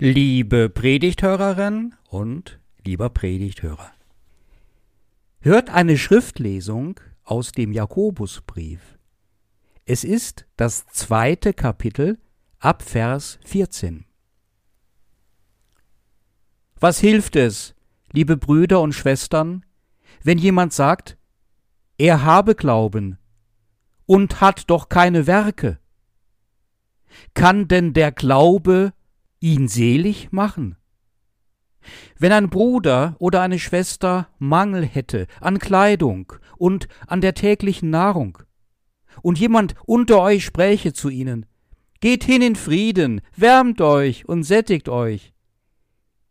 Liebe Predigthörerin und lieber Predigthörer. Hört eine Schriftlesung aus dem Jakobusbrief. Es ist das zweite Kapitel ab Vers 14. Was hilft es, liebe Brüder und Schwestern, wenn jemand sagt, er habe Glauben und hat doch keine Werke? Kann denn der Glaube ihn selig machen? Wenn ein Bruder oder eine Schwester Mangel hätte an Kleidung und an der täglichen Nahrung, und jemand unter euch spräche zu ihnen, Geht hin in Frieden, wärmt euch und sättigt euch.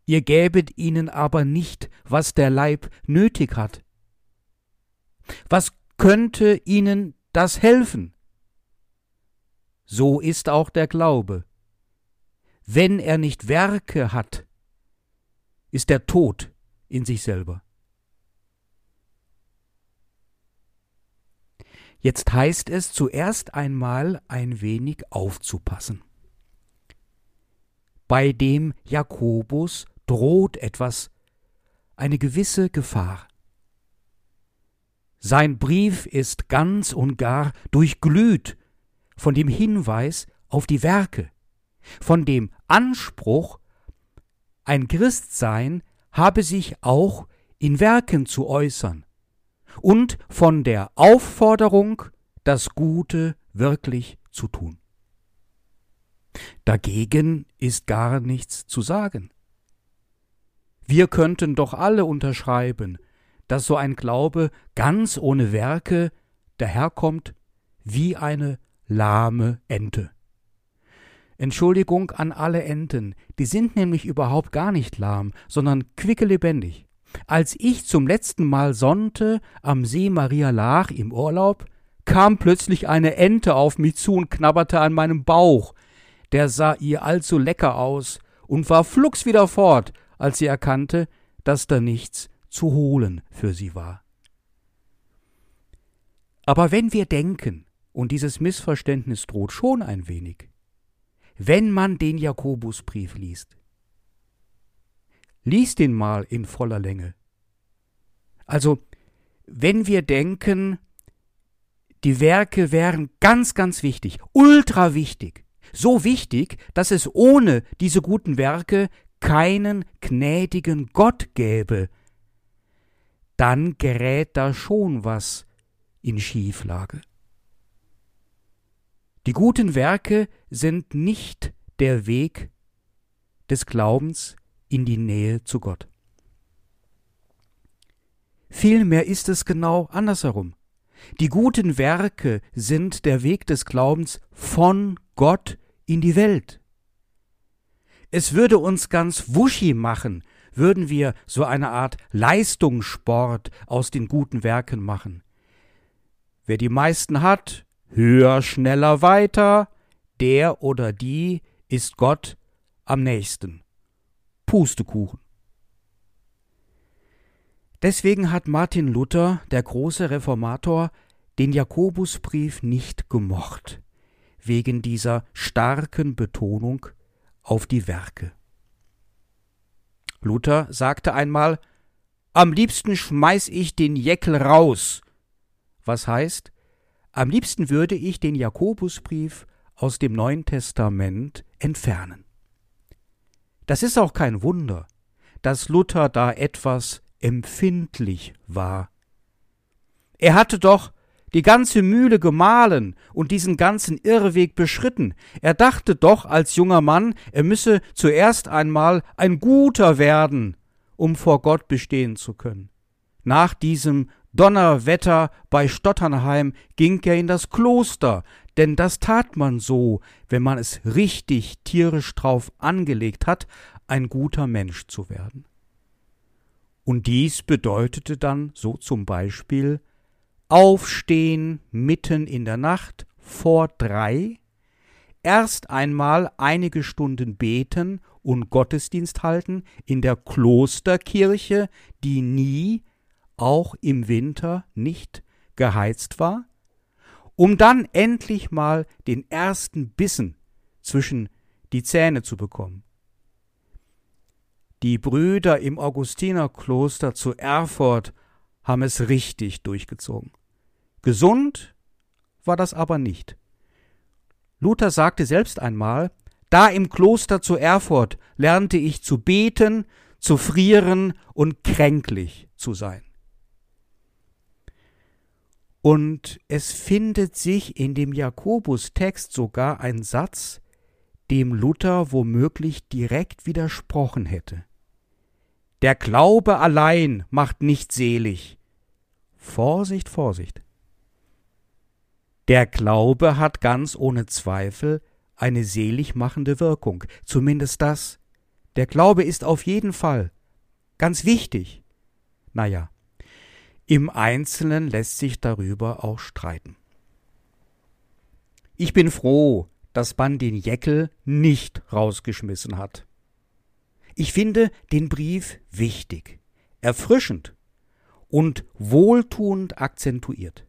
Ihr gäbet ihnen aber nicht, was der Leib nötig hat. Was könnte ihnen das helfen? So ist auch der Glaube. Wenn er nicht Werke hat, ist er tot in sich selber. Jetzt heißt es zuerst einmal ein wenig aufzupassen. Bei dem Jakobus droht etwas, eine gewisse Gefahr. Sein Brief ist ganz und gar durchglüht von dem Hinweis auf die Werke, von dem Anspruch, ein Christsein habe sich auch in Werken zu äußern, und von der Aufforderung, das Gute wirklich zu tun. Dagegen ist gar nichts zu sagen. Wir könnten doch alle unterschreiben, dass so ein Glaube ganz ohne Werke daherkommt wie eine lahme Ente. Entschuldigung an alle Enten, die sind nämlich überhaupt gar nicht lahm, sondern quickelebendig. Als ich zum letzten Mal sonnte am See Maria Laach im Urlaub, kam plötzlich eine Ente auf mich zu und knabberte an meinem Bauch. Der sah ihr allzu lecker aus und war flugs wieder fort, als sie erkannte, dass da nichts zu holen für sie war. Aber wenn wir denken, und dieses Missverständnis droht schon ein wenig, wenn man den Jakobusbrief liest. Lies den mal in voller Länge. Also, wenn wir denken, die Werke wären ganz, ganz wichtig, ultra wichtig, so wichtig, dass es ohne diese guten Werke keinen gnädigen Gott gäbe, dann gerät da schon was in Schieflage. Die guten Werke sind nicht der Weg des Glaubens in die Nähe zu Gott. Vielmehr ist es genau andersherum. Die guten Werke sind der Weg des Glaubens von Gott in die Welt. Es würde uns ganz wuschi machen, würden wir so eine Art Leistungssport aus den guten Werken machen. Wer die meisten hat, höher, schneller, weiter, der oder die ist Gott am nächsten. Pustekuchen. Deswegen hat Martin Luther, der große Reformator, den Jakobusbrief nicht gemocht, wegen dieser starken Betonung auf die Werke. Luther sagte einmal Am liebsten schmeiß ich den Jeckel raus, was heißt, am liebsten würde ich den Jakobusbrief aus dem Neuen Testament entfernen. Das ist auch kein Wunder, dass Luther da etwas empfindlich war. Er hatte doch die ganze Mühle gemahlen und diesen ganzen Irrweg beschritten. Er dachte doch als junger Mann, er müsse zuerst einmal ein Guter werden, um vor Gott bestehen zu können. Nach diesem Donnerwetter bei Stotternheim ging er in das Kloster, denn das tat man so, wenn man es richtig tierisch drauf angelegt hat, ein guter Mensch zu werden. Und dies bedeutete dann so zum Beispiel Aufstehen mitten in der Nacht vor drei, erst einmal einige Stunden beten und Gottesdienst halten in der Klosterkirche, die nie auch im Winter nicht geheizt war, um dann endlich mal den ersten Bissen zwischen die Zähne zu bekommen. Die Brüder im Augustinerkloster zu Erfurt haben es richtig durchgezogen. Gesund war das aber nicht. Luther sagte selbst einmal, da im Kloster zu Erfurt lernte ich zu beten, zu frieren und kränklich zu sein. Und es findet sich in dem Jakobus-Text sogar ein Satz, dem Luther womöglich direkt widersprochen hätte. Der Glaube allein macht nicht selig. Vorsicht, Vorsicht. Der Glaube hat ganz ohne Zweifel eine selig machende Wirkung, zumindest das. Der Glaube ist auf jeden Fall ganz wichtig. Naja, im Einzelnen lässt sich darüber auch streiten. Ich bin froh, dass man den Jäckel nicht rausgeschmissen hat. Ich finde den Brief wichtig, erfrischend und wohltuend akzentuiert.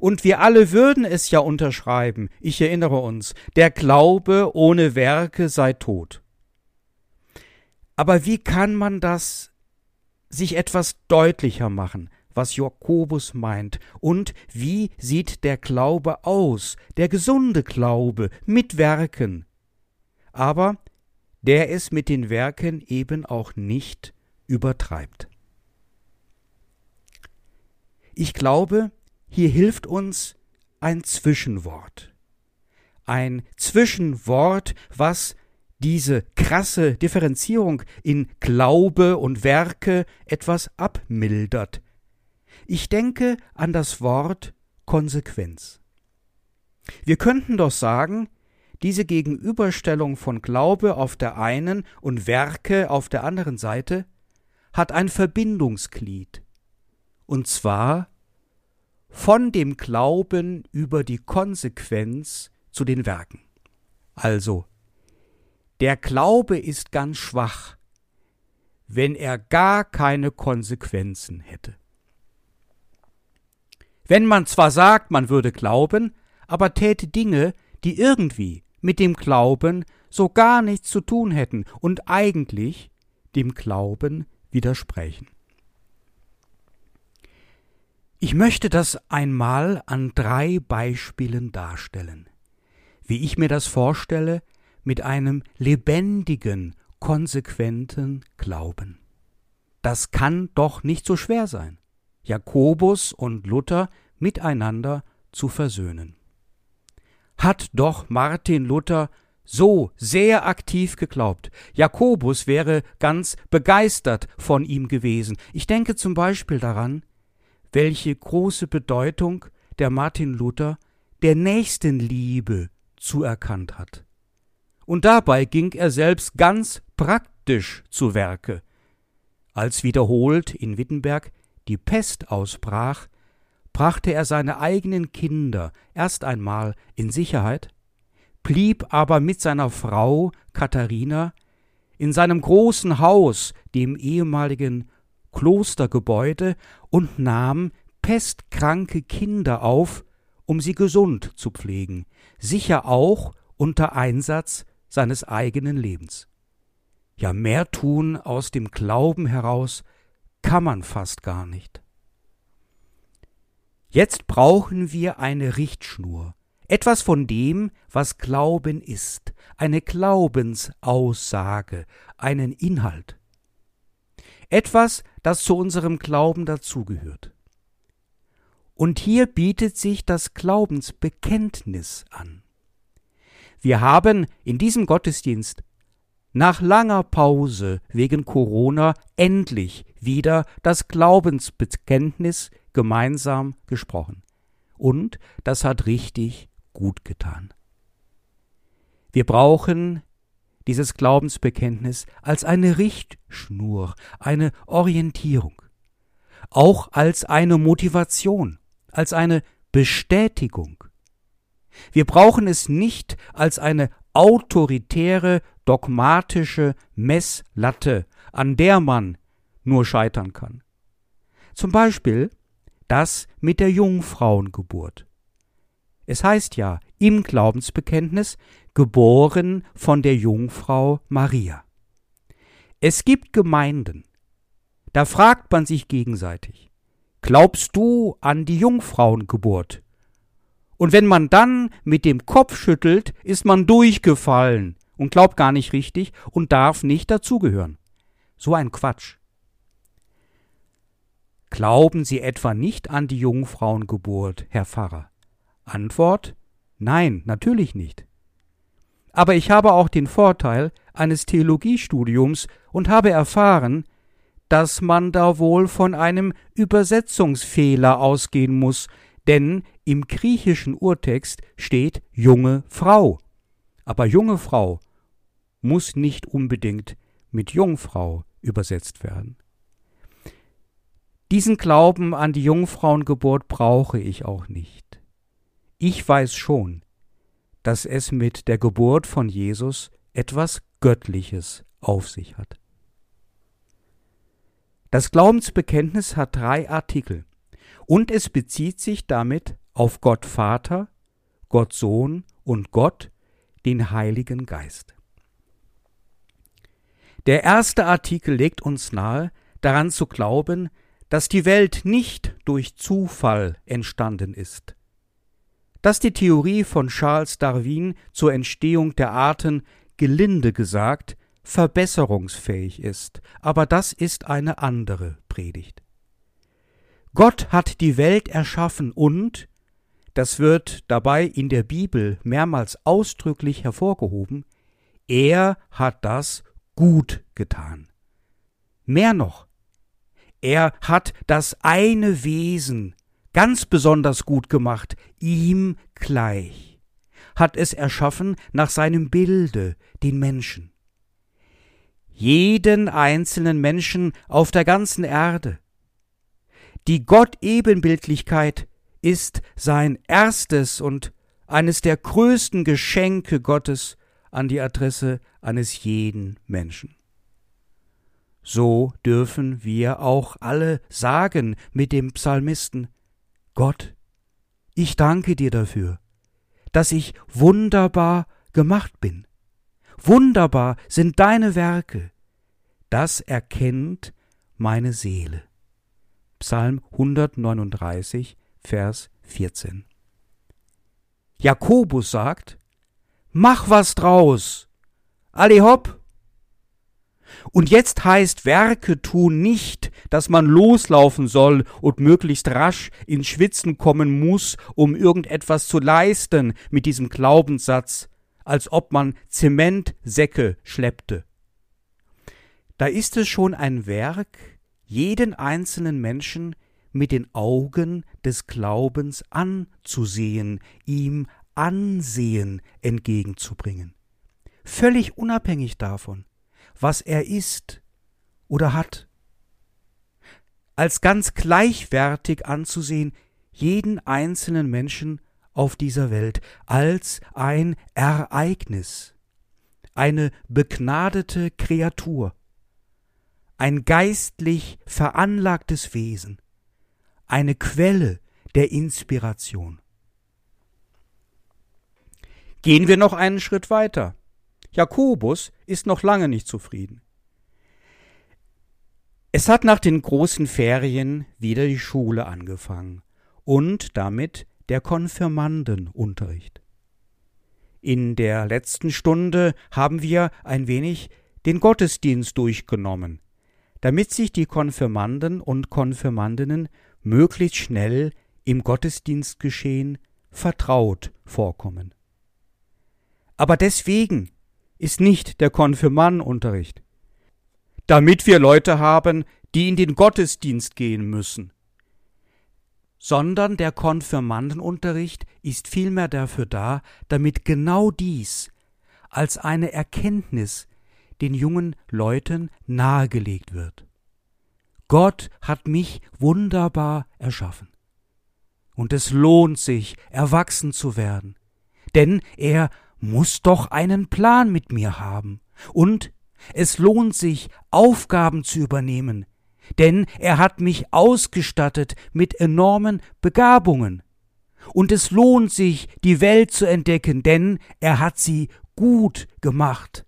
Und wir alle würden es ja unterschreiben, ich erinnere uns, der Glaube ohne Werke sei tot. Aber wie kann man das sich etwas deutlicher machen, was Jakobus meint, und wie sieht der Glaube aus, der gesunde Glaube mit Werken? Aber der es mit den Werken eben auch nicht übertreibt. Ich glaube, hier hilft uns ein Zwischenwort. Ein Zwischenwort, was diese krasse Differenzierung in Glaube und Werke etwas abmildert. Ich denke an das Wort Konsequenz. Wir könnten doch sagen, diese Gegenüberstellung von Glaube auf der einen und Werke auf der anderen Seite hat ein Verbindungsglied, und zwar von dem Glauben über die Konsequenz zu den Werken. Also, der Glaube ist ganz schwach, wenn er gar keine Konsequenzen hätte. Wenn man zwar sagt, man würde glauben, aber täte Dinge, die irgendwie mit dem Glauben so gar nichts zu tun hätten und eigentlich dem Glauben widersprechen. Ich möchte das einmal an drei Beispielen darstellen, wie ich mir das vorstelle mit einem lebendigen, konsequenten Glauben. Das kann doch nicht so schwer sein, Jakobus und Luther miteinander zu versöhnen hat doch Martin Luther so sehr aktiv geglaubt. Jakobus wäre ganz begeistert von ihm gewesen. Ich denke zum Beispiel daran, welche große Bedeutung der Martin Luther der Nächstenliebe zuerkannt hat. Und dabei ging er selbst ganz praktisch zu Werke. Als wiederholt in Wittenberg die Pest ausbrach, brachte er seine eigenen Kinder erst einmal in Sicherheit, blieb aber mit seiner Frau Katharina in seinem großen Haus, dem ehemaligen Klostergebäude, und nahm pestkranke Kinder auf, um sie gesund zu pflegen, sicher auch unter Einsatz seines eigenen Lebens. Ja, mehr tun aus dem Glauben heraus kann man fast gar nicht. Jetzt brauchen wir eine Richtschnur, etwas von dem, was Glauben ist, eine Glaubensaussage, einen Inhalt. Etwas, das zu unserem Glauben dazugehört. Und hier bietet sich das Glaubensbekenntnis an. Wir haben in diesem Gottesdienst nach langer Pause wegen Corona endlich wieder das Glaubensbekenntnis gemeinsam gesprochen. Und das hat richtig gut getan. Wir brauchen dieses Glaubensbekenntnis als eine Richtschnur, eine Orientierung, auch als eine Motivation, als eine Bestätigung. Wir brauchen es nicht als eine autoritäre, dogmatische Messlatte, an der man nur scheitern kann. Zum Beispiel das mit der Jungfrauengeburt. Es heißt ja im Glaubensbekenntnis geboren von der Jungfrau Maria. Es gibt Gemeinden, da fragt man sich gegenseitig, glaubst du an die Jungfrauengeburt? Und wenn man dann mit dem Kopf schüttelt, ist man durchgefallen und glaubt gar nicht richtig und darf nicht dazugehören. So ein Quatsch. Glauben Sie etwa nicht an die Jungfrauengeburt, Herr Pfarrer? Antwort Nein, natürlich nicht. Aber ich habe auch den Vorteil eines Theologiestudiums und habe erfahren, dass man da wohl von einem Übersetzungsfehler ausgehen muss, denn im griechischen Urtext steht junge Frau. Aber junge Frau muss nicht unbedingt mit Jungfrau übersetzt werden. Diesen Glauben an die Jungfrauengeburt brauche ich auch nicht. Ich weiß schon, dass es mit der Geburt von Jesus etwas Göttliches auf sich hat. Das Glaubensbekenntnis hat drei Artikel und es bezieht sich damit auf Gott Vater, Gott Sohn und Gott, den Heiligen Geist. Der erste Artikel legt uns nahe, daran zu glauben, dass die Welt nicht durch Zufall entstanden ist, dass die Theorie von Charles Darwin zur Entstehung der Arten gelinde gesagt verbesserungsfähig ist, aber das ist eine andere Predigt. Gott hat die Welt erschaffen und, das wird dabei in der Bibel mehrmals ausdrücklich hervorgehoben, er hat das gut getan. Mehr noch, er hat das eine Wesen ganz besonders gut gemacht, ihm gleich, hat es erschaffen nach seinem Bilde, den Menschen. Jeden einzelnen Menschen auf der ganzen Erde. Die Gott-Ebenbildlichkeit ist sein erstes und eines der größten Geschenke Gottes an die Adresse eines jeden Menschen. So dürfen wir auch alle sagen mit dem Psalmisten Gott, ich danke dir dafür, dass ich wunderbar gemacht bin. Wunderbar sind deine Werke. Das erkennt meine Seele. Psalm 139, Vers 14. Jakobus sagt, Mach was draus. Ali hopp, und jetzt heißt Werke tun nicht, dass man loslaufen soll und möglichst rasch ins Schwitzen kommen muss, um irgendetwas zu leisten mit diesem Glaubenssatz, als ob man Zementsäcke schleppte. Da ist es schon ein Werk, jeden einzelnen Menschen mit den Augen des Glaubens anzusehen, ihm Ansehen entgegenzubringen. Völlig unabhängig davon, was er ist oder hat. Als ganz gleichwertig anzusehen, jeden einzelnen Menschen auf dieser Welt, als ein Ereignis, eine begnadete Kreatur, ein geistlich veranlagtes Wesen, eine Quelle der Inspiration. Gehen wir noch einen Schritt weiter. Jakobus ist noch lange nicht zufrieden. Es hat nach den großen Ferien wieder die Schule angefangen und damit der Konfirmandenunterricht. In der letzten Stunde haben wir ein wenig den Gottesdienst durchgenommen, damit sich die Konfirmanden und Konfirmandinnen möglichst schnell im Gottesdienstgeschehen vertraut vorkommen. Aber deswegen ist nicht der Konfirmandenunterricht. Damit wir Leute haben, die in den Gottesdienst gehen müssen. Sondern der Konfirmandenunterricht ist vielmehr dafür da, damit genau dies als eine Erkenntnis den jungen Leuten nahegelegt wird. Gott hat mich wunderbar erschaffen. Und es lohnt sich, erwachsen zu werden, denn er muss doch einen Plan mit mir haben. Und es lohnt sich, Aufgaben zu übernehmen, denn er hat mich ausgestattet mit enormen Begabungen. Und es lohnt sich, die Welt zu entdecken, denn er hat sie gut gemacht.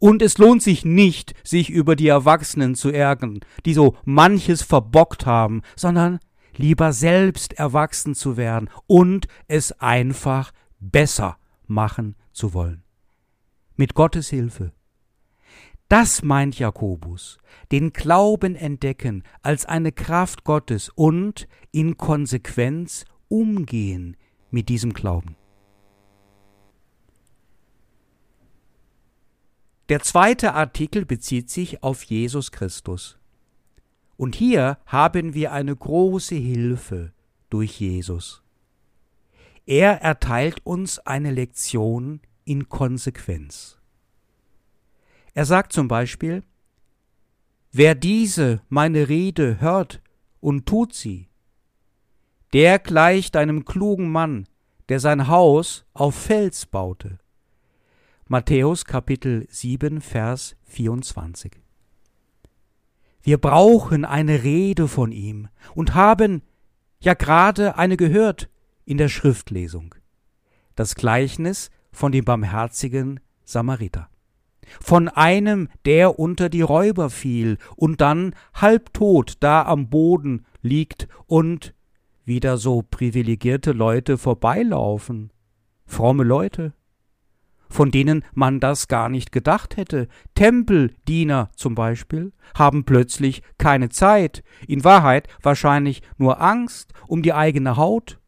Und es lohnt sich nicht, sich über die Erwachsenen zu ärgern, die so manches verbockt haben, sondern lieber selbst erwachsen zu werden und es einfach besser machen zu wollen. Mit Gottes Hilfe. Das meint Jakobus, den Glauben entdecken als eine Kraft Gottes und in Konsequenz umgehen mit diesem Glauben. Der zweite Artikel bezieht sich auf Jesus Christus. Und hier haben wir eine große Hilfe durch Jesus. Er erteilt uns eine Lektion in Konsequenz. Er sagt zum Beispiel, Wer diese meine Rede hört und tut sie, der gleicht einem klugen Mann, der sein Haus auf Fels baute. Matthäus Kapitel 7, Vers 24. Wir brauchen eine Rede von ihm und haben ja gerade eine gehört in der Schriftlesung. Das Gleichnis von dem barmherzigen Samariter. Von einem, der unter die Räuber fiel und dann halbtot da am Boden liegt und wieder so privilegierte Leute vorbeilaufen. Fromme Leute von denen man das gar nicht gedacht hätte. Tempeldiener zum Beispiel haben plötzlich keine Zeit, in Wahrheit wahrscheinlich nur Angst um die eigene Haut.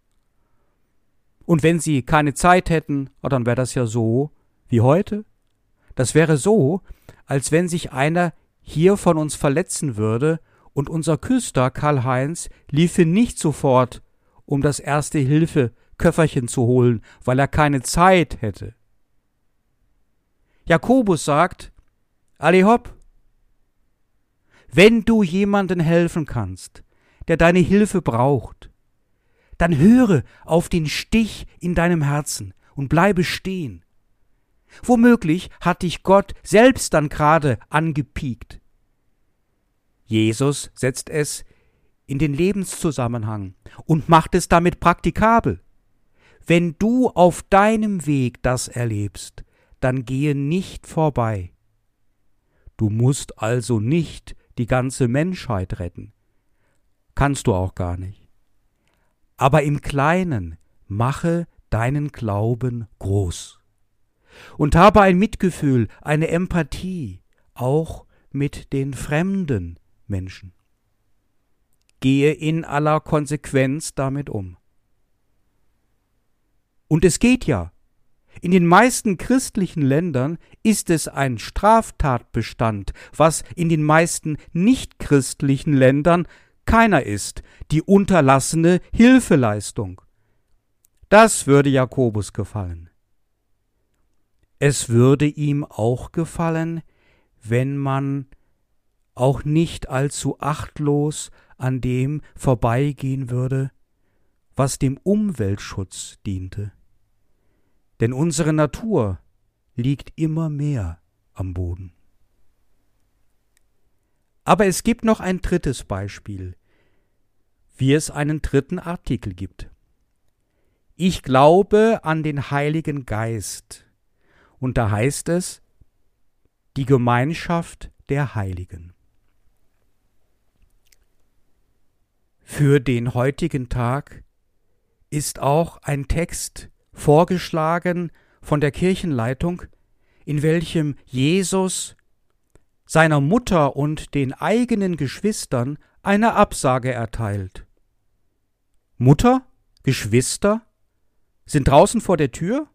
Und wenn sie keine Zeit hätten, dann wäre das ja so wie heute. Das wäre so, als wenn sich einer hier von uns verletzen würde und unser Küster Karl-Heinz liefe nicht sofort, um das erste Hilfe Köfferchen zu holen, weil er keine Zeit hätte. Jakobus sagt, alle hopp, wenn du jemanden helfen kannst, der deine Hilfe braucht, dann höre auf den Stich in deinem Herzen und bleibe stehen. Womöglich hat dich Gott selbst dann gerade angepiekt. Jesus setzt es in den Lebenszusammenhang und macht es damit praktikabel. Wenn du auf deinem Weg das erlebst, dann gehe nicht vorbei. Du musst also nicht die ganze Menschheit retten. Kannst du auch gar nicht. Aber im Kleinen mache deinen Glauben groß. Und habe ein Mitgefühl, eine Empathie, auch mit den fremden Menschen. Gehe in aller Konsequenz damit um. Und es geht ja in den meisten christlichen Ländern ist es ein Straftatbestand, was in den meisten nichtchristlichen Ländern keiner ist, die unterlassene Hilfeleistung. Das würde Jakobus gefallen. Es würde ihm auch gefallen, wenn man auch nicht allzu achtlos an dem vorbeigehen würde, was dem Umweltschutz diente denn unsere Natur liegt immer mehr am Boden. Aber es gibt noch ein drittes Beispiel, wie es einen dritten Artikel gibt. Ich glaube an den Heiligen Geist, und da heißt es die Gemeinschaft der Heiligen. Für den heutigen Tag ist auch ein Text vorgeschlagen von der Kirchenleitung, in welchem Jesus seiner Mutter und den eigenen Geschwistern eine Absage erteilt. Mutter, Geschwister sind draußen vor der Tür?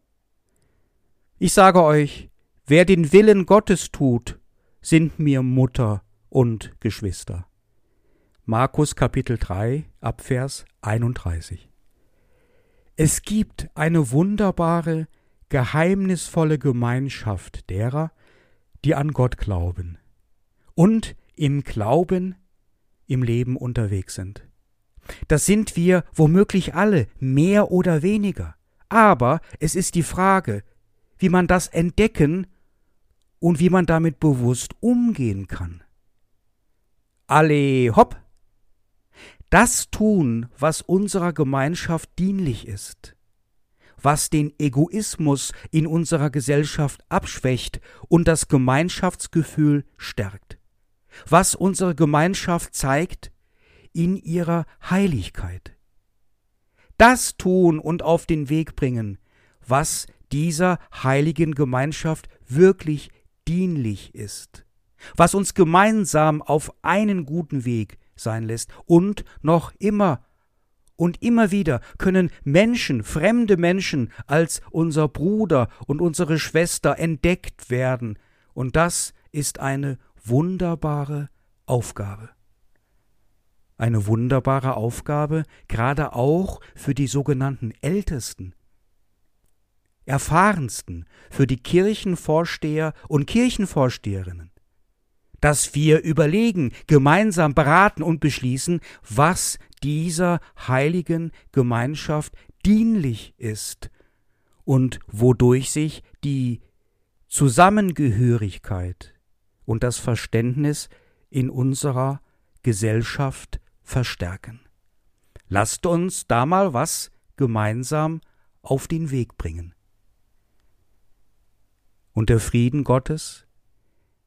Ich sage euch, wer den Willen Gottes tut, sind mir Mutter und Geschwister. Markus Kapitel 3 Abvers 31 es gibt eine wunderbare, geheimnisvolle Gemeinschaft derer, die an Gott glauben und im Glauben im Leben unterwegs sind. Das sind wir womöglich alle, mehr oder weniger. Aber es ist die Frage, wie man das entdecken und wie man damit bewusst umgehen kann. Alle hopp! Das tun, was unserer Gemeinschaft dienlich ist, was den Egoismus in unserer Gesellschaft abschwächt und das Gemeinschaftsgefühl stärkt, was unsere Gemeinschaft zeigt in ihrer Heiligkeit. Das tun und auf den Weg bringen, was dieser heiligen Gemeinschaft wirklich dienlich ist, was uns gemeinsam auf einen guten Weg sein lässt. Und noch immer und immer wieder können Menschen, fremde Menschen als unser Bruder und unsere Schwester entdeckt werden, und das ist eine wunderbare Aufgabe. Eine wunderbare Aufgabe, gerade auch für die sogenannten Ältesten, erfahrensten, für die Kirchenvorsteher und Kirchenvorsteherinnen dass wir überlegen, gemeinsam beraten und beschließen, was dieser heiligen Gemeinschaft dienlich ist und wodurch sich die Zusammengehörigkeit und das Verständnis in unserer Gesellschaft verstärken. Lasst uns da mal was gemeinsam auf den Weg bringen. Und der Frieden Gottes,